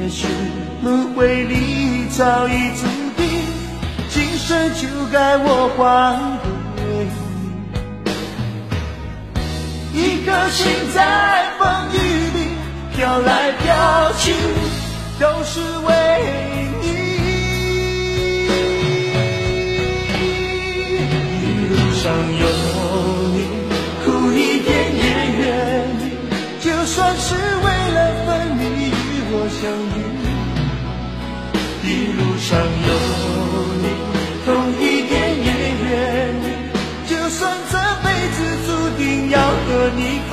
也许轮回里早已注定，今生就该我还给你。一颗心在风雨里飘来飘去，都是为相遇。一路上有你，痛一点也愿意，就算这辈子注定要和你分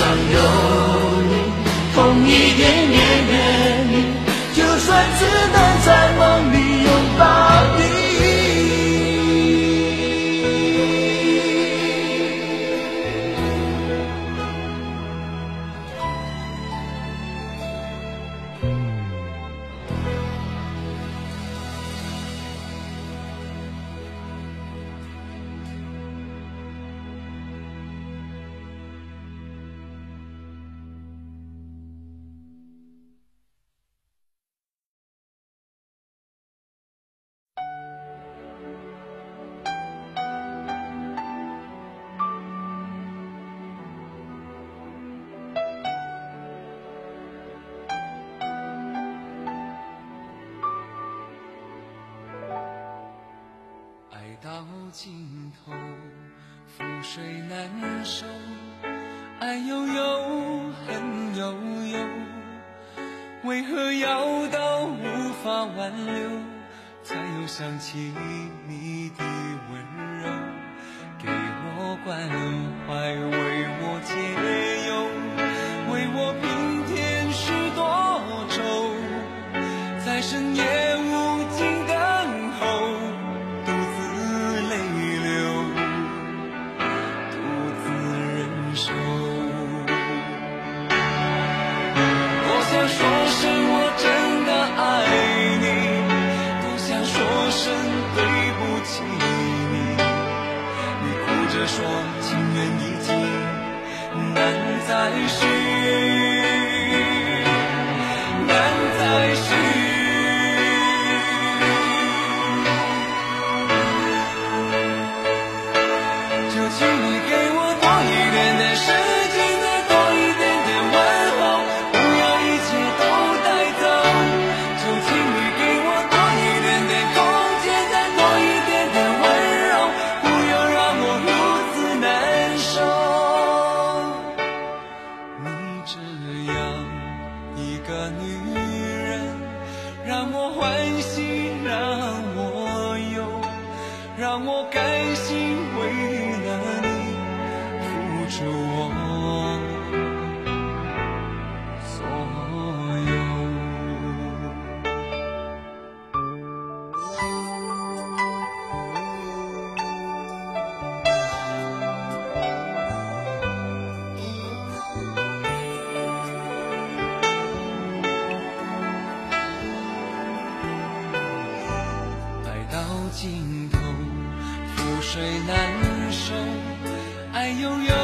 想有你，痛一点也尽头，覆水难收，爱悠悠，恨悠悠，为何要到无法挽留，才又想起你的温柔，给我关怀，为我解忧，尽头，覆水难收，爱悠悠，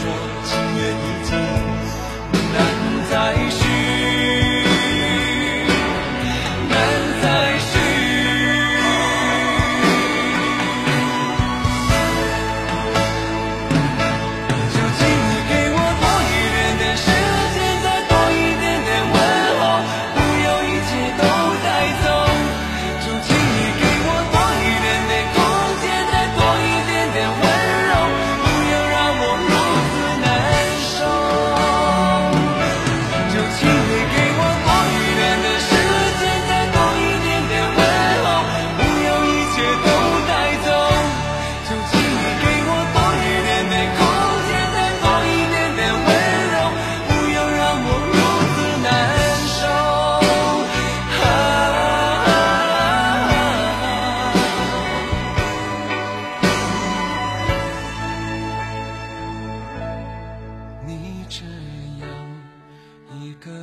说情缘已尽，难再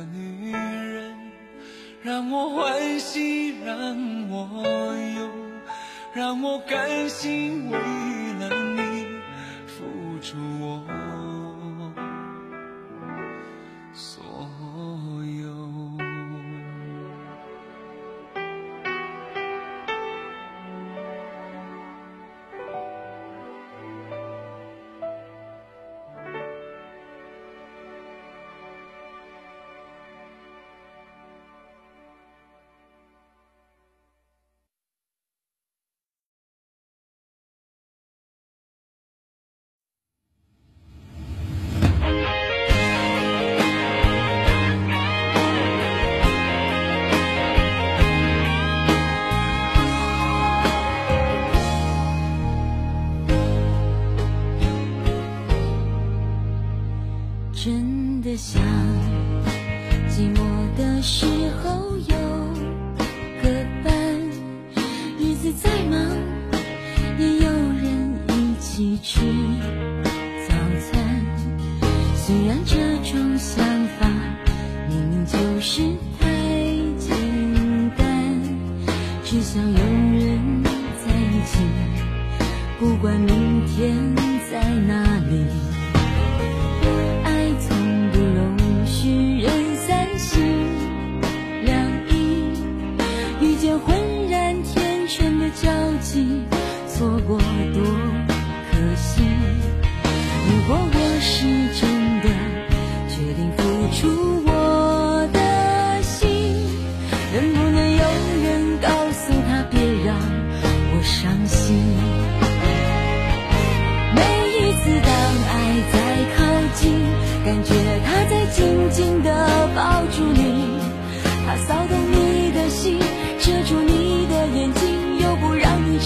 女人，让我欢喜，让我忧，让我甘心为了你付出我。真的想寂寞的时候有个伴，日子再忙也有人一起吃早餐。虽然这种想法明明就是太简单，只想有交集，错过多可惜。如果我是真的决定付出我的心，能不能有人告诉他别让我伤心？每一次当爱在靠近，感觉他在紧紧地抱住你，他骚动你的心，遮住，你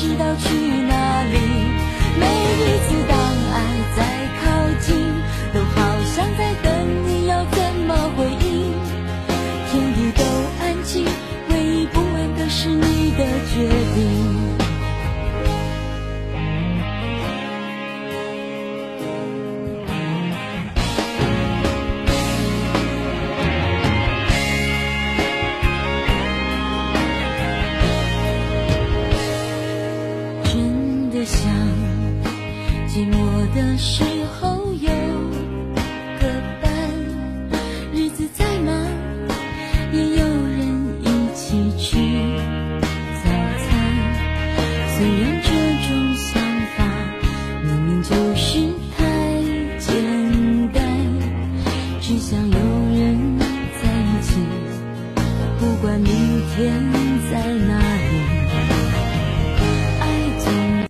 知道去哪里。每一次 see you.